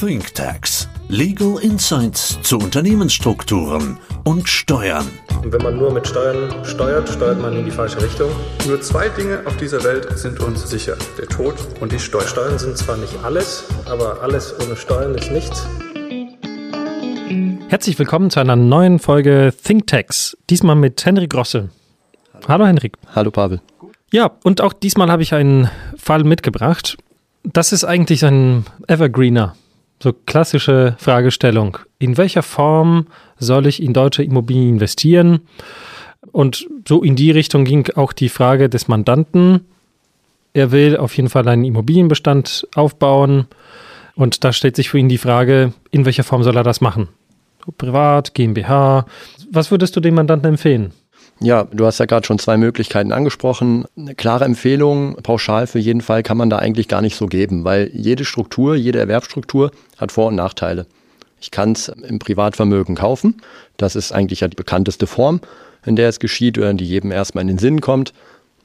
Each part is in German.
ThinkTax. Legal Insights zu Unternehmensstrukturen und Steuern. Und wenn man nur mit Steuern steuert, steuert man in die falsche Richtung. Nur zwei Dinge auf dieser Welt sind uns sicher. Der Tod und die Steuern. Steuern sind zwar nicht alles, aber alles ohne Steuern ist nichts. Herzlich willkommen zu einer neuen Folge ThinkTax. Diesmal mit Henrik Grosse. Hallo Henrik. Hallo Pavel. Ja, und auch diesmal habe ich einen Fall mitgebracht. Das ist eigentlich ein Evergreener. So klassische Fragestellung. In welcher Form soll ich in deutsche Immobilien investieren? Und so in die Richtung ging auch die Frage des Mandanten. Er will auf jeden Fall einen Immobilienbestand aufbauen. Und da stellt sich für ihn die Frage, in welcher Form soll er das machen? Privat, GmbH. Was würdest du dem Mandanten empfehlen? Ja, du hast ja gerade schon zwei Möglichkeiten angesprochen. Eine klare Empfehlung, pauschal für jeden Fall, kann man da eigentlich gar nicht so geben, weil jede Struktur, jede Erwerbsstruktur hat Vor- und Nachteile. Ich kann es im Privatvermögen kaufen. Das ist eigentlich ja die bekannteste Form, in der es geschieht oder die jedem erstmal in den Sinn kommt.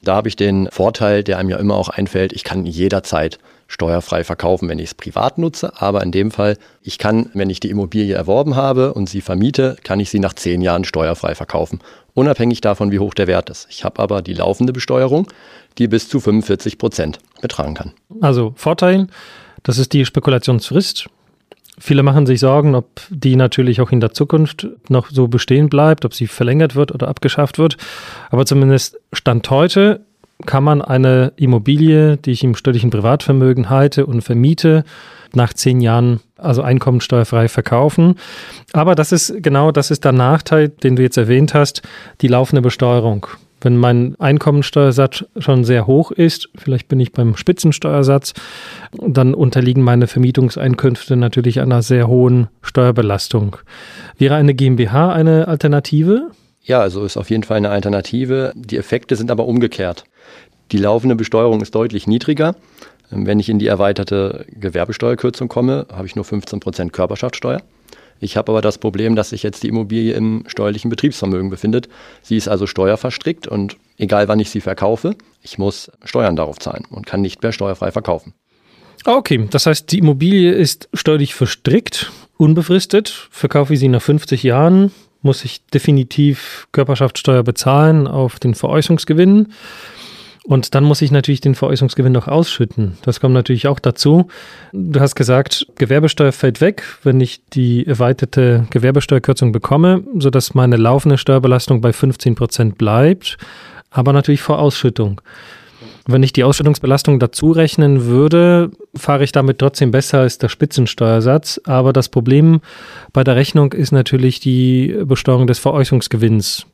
Da habe ich den Vorteil, der einem ja immer auch einfällt, ich kann jederzeit steuerfrei verkaufen, wenn ich es privat nutze. Aber in dem Fall, ich kann, wenn ich die Immobilie erworben habe und sie vermiete, kann ich sie nach zehn Jahren steuerfrei verkaufen unabhängig davon, wie hoch der Wert ist. Ich habe aber die laufende Besteuerung, die bis zu 45 Prozent betragen kann. Also Vorteil, das ist die Spekulationsfrist. Viele machen sich Sorgen, ob die natürlich auch in der Zukunft noch so bestehen bleibt, ob sie verlängert wird oder abgeschafft wird. Aber zumindest Stand heute kann man eine Immobilie, die ich im steuerlichen Privatvermögen halte und vermiete, nach zehn Jahren also einkommensteuerfrei verkaufen. Aber das ist genau, das ist der Nachteil, den du jetzt erwähnt hast, die laufende Besteuerung. Wenn mein Einkommensteuersatz schon sehr hoch ist, vielleicht bin ich beim Spitzensteuersatz, dann unterliegen meine Vermietungseinkünfte natürlich einer sehr hohen Steuerbelastung. Wäre eine GmbH eine Alternative? Ja, also ist auf jeden Fall eine Alternative. Die Effekte sind aber umgekehrt. Die laufende Besteuerung ist deutlich niedriger. Wenn ich in die erweiterte Gewerbesteuerkürzung komme, habe ich nur 15 Prozent Körperschaftssteuer. Ich habe aber das Problem, dass sich jetzt die Immobilie im steuerlichen Betriebsvermögen befindet. Sie ist also steuerverstrickt und egal wann ich sie verkaufe, ich muss Steuern darauf zahlen und kann nicht mehr steuerfrei verkaufen. Okay, das heißt, die Immobilie ist steuerlich verstrickt, unbefristet. Verkaufe ich sie nach 50 Jahren, muss ich definitiv Körperschaftssteuer bezahlen auf den Veräußerungsgewinn. Und dann muss ich natürlich den Veräußerungsgewinn noch ausschütten. Das kommt natürlich auch dazu. Du hast gesagt, Gewerbesteuer fällt weg, wenn ich die erweiterte Gewerbesteuerkürzung bekomme, sodass meine laufende Steuerbelastung bei 15 Prozent bleibt, aber natürlich vor Ausschüttung. Wenn ich die Ausschüttungsbelastung dazu rechnen würde, fahre ich damit trotzdem besser als der Spitzensteuersatz. Aber das Problem bei der Rechnung ist natürlich die Besteuerung des Veräußerungsgewinns.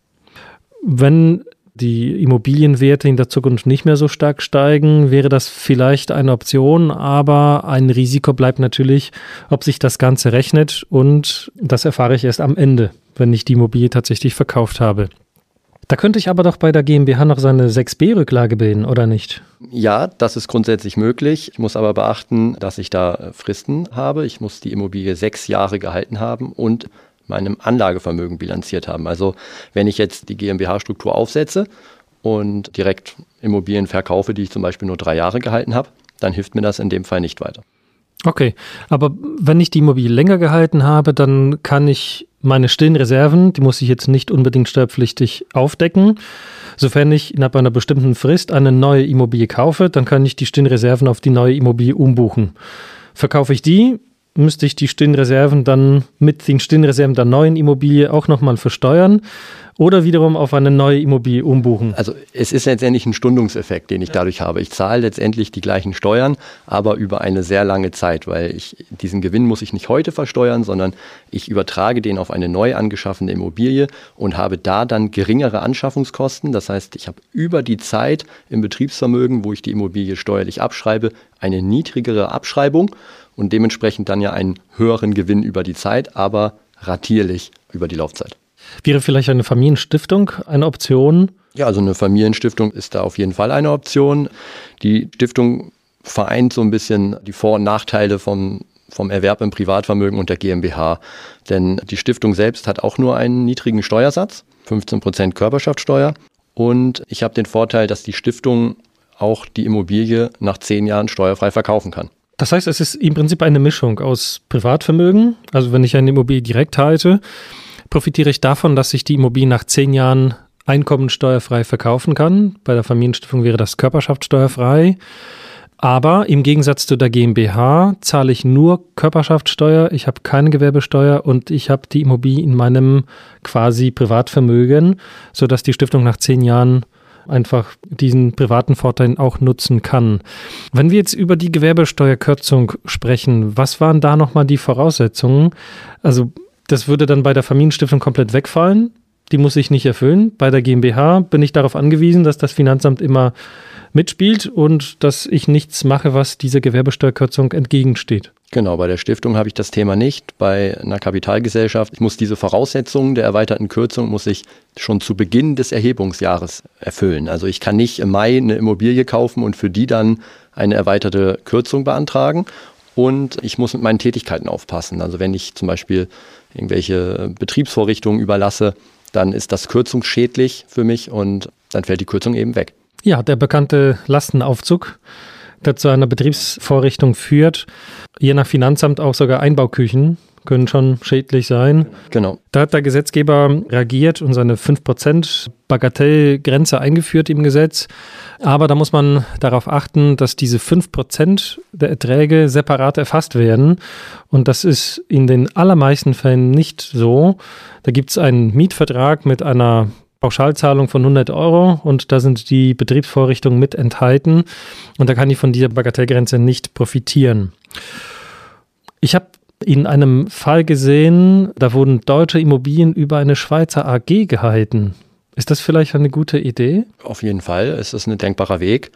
Wenn die Immobilienwerte in der Zukunft nicht mehr so stark steigen, wäre das vielleicht eine Option, aber ein Risiko bleibt natürlich, ob sich das Ganze rechnet und das erfahre ich erst am Ende, wenn ich die Immobilie tatsächlich verkauft habe. Da könnte ich aber doch bei der GmbH noch seine 6b-Rücklage bilden, oder nicht? Ja, das ist grundsätzlich möglich. Ich muss aber beachten, dass ich da Fristen habe. Ich muss die Immobilie sechs Jahre gehalten haben und meinem Anlagevermögen bilanziert haben. Also wenn ich jetzt die GmbH-Struktur aufsetze und direkt Immobilien verkaufe, die ich zum Beispiel nur drei Jahre gehalten habe, dann hilft mir das in dem Fall nicht weiter. Okay, aber wenn ich die Immobilie länger gehalten habe, dann kann ich meine stillen Reserven, die muss ich jetzt nicht unbedingt steuerpflichtig aufdecken. Sofern ich innerhalb einer bestimmten Frist eine neue Immobilie kaufe, dann kann ich die stillen Reserven auf die neue Immobilie umbuchen. Verkaufe ich die, müsste ich die Stillenreserven dann mit den Stillenreserven der neuen Immobilie auch nochmal versteuern oder wiederum auf eine neue Immobilie umbuchen? Also es ist letztendlich ein Stundungseffekt, den ich dadurch habe. Ich zahle letztendlich die gleichen Steuern, aber über eine sehr lange Zeit, weil ich diesen Gewinn muss ich nicht heute versteuern, sondern ich übertrage den auf eine neu angeschaffene Immobilie und habe da dann geringere Anschaffungskosten. Das heißt, ich habe über die Zeit im Betriebsvermögen, wo ich die Immobilie steuerlich abschreibe, eine niedrigere Abschreibung und dementsprechend dann ja einen höheren Gewinn über die Zeit, aber ratierlich über die Laufzeit. Wäre vielleicht eine Familienstiftung eine Option? Ja, also eine Familienstiftung ist da auf jeden Fall eine Option. Die Stiftung vereint so ein bisschen die Vor- und Nachteile vom, vom Erwerb im Privatvermögen und der GmbH. Denn die Stiftung selbst hat auch nur einen niedrigen Steuersatz, 15% Körperschaftssteuer. Und ich habe den Vorteil, dass die Stiftung auch die Immobilie nach zehn Jahren steuerfrei verkaufen kann. Das heißt, es ist im Prinzip eine Mischung aus Privatvermögen. Also wenn ich eine Immobilie direkt halte, profitiere ich davon, dass ich die Immobilie nach zehn Jahren einkommensteuerfrei verkaufen kann. Bei der Familienstiftung wäre das körperschaftssteuerfrei. Aber im Gegensatz zu der GmbH zahle ich nur Körperschaftssteuer, ich habe keine Gewerbesteuer und ich habe die Immobilie in meinem quasi Privatvermögen, sodass die Stiftung nach zehn Jahren einfach diesen privaten Vorteil auch nutzen kann. Wenn wir jetzt über die Gewerbesteuerkürzung sprechen, was waren da nochmal die Voraussetzungen? Also das würde dann bei der Familienstiftung komplett wegfallen. Die muss ich nicht erfüllen. Bei der GmbH bin ich darauf angewiesen, dass das Finanzamt immer mitspielt und dass ich nichts mache, was dieser Gewerbesteuerkürzung entgegensteht. Genau, bei der Stiftung habe ich das Thema nicht. Bei einer Kapitalgesellschaft ich muss diese Voraussetzungen der erweiterten Kürzung muss ich schon zu Beginn des Erhebungsjahres erfüllen. Also ich kann nicht im Mai eine Immobilie kaufen und für die dann eine erweiterte Kürzung beantragen. Und ich muss mit meinen Tätigkeiten aufpassen. Also wenn ich zum Beispiel irgendwelche Betriebsvorrichtungen überlasse, dann ist das kürzungsschädlich für mich und dann fällt die Kürzung eben weg. Ja, der bekannte Lastenaufzug, der zu einer Betriebsvorrichtung führt, je nach Finanzamt auch sogar Einbauküchen können schon schädlich sein. Genau. Da hat der Gesetzgeber reagiert und seine 5% Bagatellgrenze eingeführt im Gesetz. Aber da muss man darauf achten, dass diese 5% der Erträge separat erfasst werden. Und das ist in den allermeisten Fällen nicht so. Da gibt es einen Mietvertrag mit einer Pauschalzahlung von 100 Euro und da sind die Betriebsvorrichtungen mit enthalten und da kann ich von dieser Bagatellgrenze nicht profitieren. Ich habe in einem Fall gesehen, da wurden deutsche Immobilien über eine Schweizer AG gehalten. Ist das vielleicht eine gute Idee? Auf jeden Fall, es ist ein denkbarer Weg.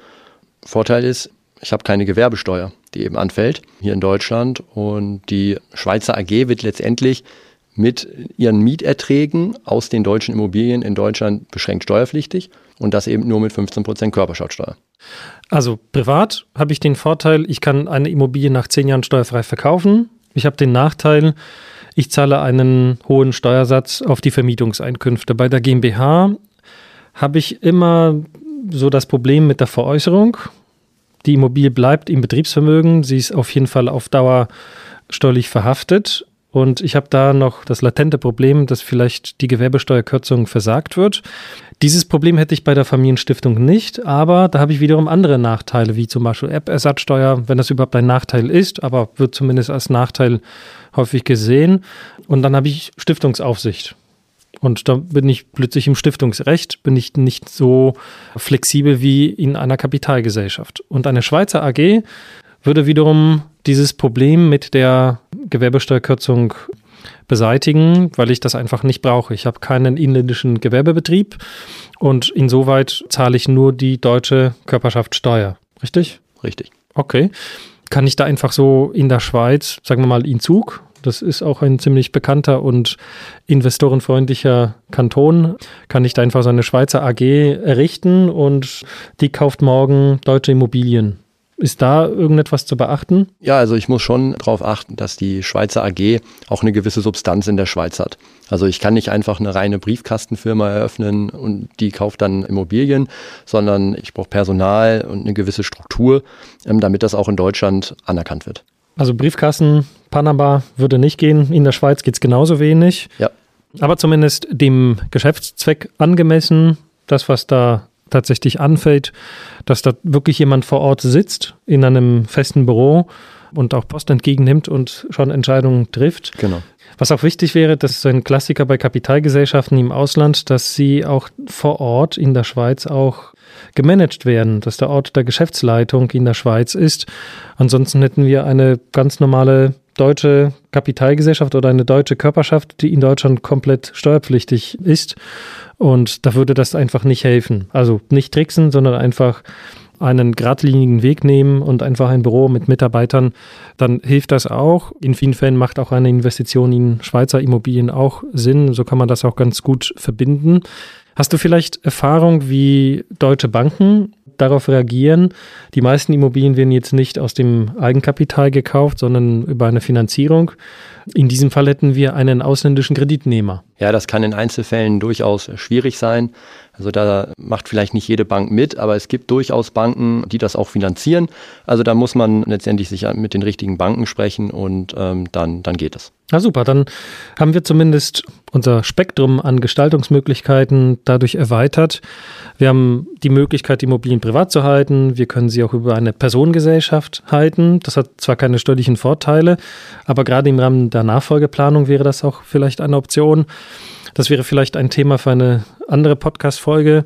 Vorteil ist, ich habe keine Gewerbesteuer, die eben anfällt hier in Deutschland und die Schweizer AG wird letztendlich mit ihren Mieterträgen aus den deutschen Immobilien in Deutschland beschränkt steuerpflichtig und das eben nur mit 15 Prozent Körperschaftsteuer. Also privat habe ich den Vorteil, ich kann eine Immobilie nach zehn Jahren steuerfrei verkaufen. Ich habe den Nachteil, ich zahle einen hohen Steuersatz auf die Vermietungseinkünfte. Bei der GmbH habe ich immer so das Problem mit der Veräußerung. Die Immobilie bleibt im Betriebsvermögen, sie ist auf jeden Fall auf Dauer steuerlich verhaftet und ich habe da noch das latente Problem, dass vielleicht die Gewerbesteuerkürzung versagt wird. Dieses Problem hätte ich bei der Familienstiftung nicht, aber da habe ich wiederum andere Nachteile, wie zum Beispiel App-Ersatzsteuer, wenn das überhaupt ein Nachteil ist, aber wird zumindest als Nachteil häufig gesehen. Und dann habe ich Stiftungsaufsicht. Und da bin ich plötzlich im Stiftungsrecht, bin ich nicht so flexibel wie in einer Kapitalgesellschaft. Und eine Schweizer AG würde wiederum dieses Problem mit der Gewerbesteuerkürzung beseitigen, weil ich das einfach nicht brauche. Ich habe keinen inländischen Gewerbebetrieb und insoweit zahle ich nur die deutsche Körperschaftssteuer. Richtig? Richtig. Okay. Kann ich da einfach so in der Schweiz, sagen wir mal in Zug, das ist auch ein ziemlich bekannter und investorenfreundlicher Kanton. Kann ich da einfach so eine Schweizer AG errichten und die kauft morgen deutsche Immobilien. Ist da irgendetwas zu beachten? Ja, also ich muss schon darauf achten, dass die Schweizer AG auch eine gewisse Substanz in der Schweiz hat. Also ich kann nicht einfach eine reine Briefkastenfirma eröffnen und die kauft dann Immobilien, sondern ich brauche Personal und eine gewisse Struktur, ähm, damit das auch in Deutschland anerkannt wird. Also Briefkasten, Panama würde nicht gehen, in der Schweiz geht es genauso wenig. Ja. Aber zumindest dem Geschäftszweck angemessen, das, was da tatsächlich anfällt, dass da wirklich jemand vor Ort sitzt in einem festen Büro und auch Post entgegennimmt und schon Entscheidungen trifft. Genau. Was auch wichtig wäre, das ist ein Klassiker bei Kapitalgesellschaften im Ausland, dass sie auch vor Ort in der Schweiz auch gemanagt werden, dass der Ort der Geschäftsleitung in der Schweiz ist. Ansonsten hätten wir eine ganz normale deutsche Kapitalgesellschaft oder eine deutsche Körperschaft, die in Deutschland komplett steuerpflichtig ist. Und da würde das einfach nicht helfen. Also nicht tricksen, sondern einfach einen geradlinigen Weg nehmen und einfach ein Büro mit Mitarbeitern, dann hilft das auch. In vielen Fällen macht auch eine Investition in Schweizer Immobilien auch Sinn. So kann man das auch ganz gut verbinden. Hast du vielleicht Erfahrung, wie deutsche Banken darauf reagieren? Die meisten Immobilien werden jetzt nicht aus dem Eigenkapital gekauft, sondern über eine Finanzierung. In diesem Fall hätten wir einen ausländischen Kreditnehmer. Ja, das kann in Einzelfällen durchaus schwierig sein. Also da macht vielleicht nicht jede Bank mit, aber es gibt durchaus Banken, die das auch finanzieren. Also da muss man letztendlich sich mit den richtigen Banken sprechen und ähm, dann, dann geht es. Na super, dann haben wir zumindest unser Spektrum an Gestaltungsmöglichkeiten dadurch erweitert. Wir haben die Möglichkeit, die Immobilien privat zu halten. Wir können sie auch über eine Personengesellschaft halten. Das hat zwar keine steuerlichen Vorteile, aber gerade im Rahmen der Nachfolgeplanung wäre das auch vielleicht eine Option. Das wäre vielleicht ein Thema für eine andere Podcast-Folge.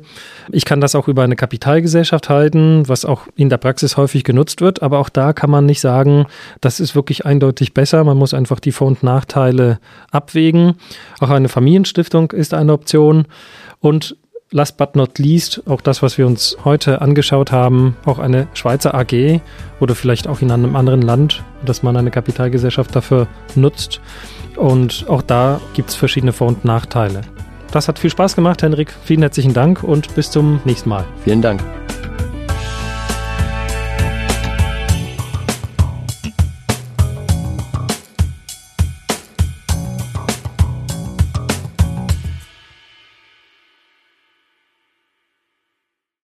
Ich kann das auch über eine Kapitalgesellschaft halten, was auch in der Praxis häufig genutzt wird. Aber auch da kann man nicht sagen, das ist wirklich eindeutig besser. Man muss einfach die Vor- und Nachteile abwägen. Auch eine Familienstiftung ist eine Option. Und last but not least, auch das, was wir uns heute angeschaut haben, auch eine Schweizer AG oder vielleicht auch in einem anderen Land, dass man eine Kapitalgesellschaft dafür nutzt. Und auch da gibt es verschiedene Vor- und Nachteile. Das hat viel Spaß gemacht, Henrik. Vielen herzlichen Dank und bis zum nächsten Mal. Vielen Dank.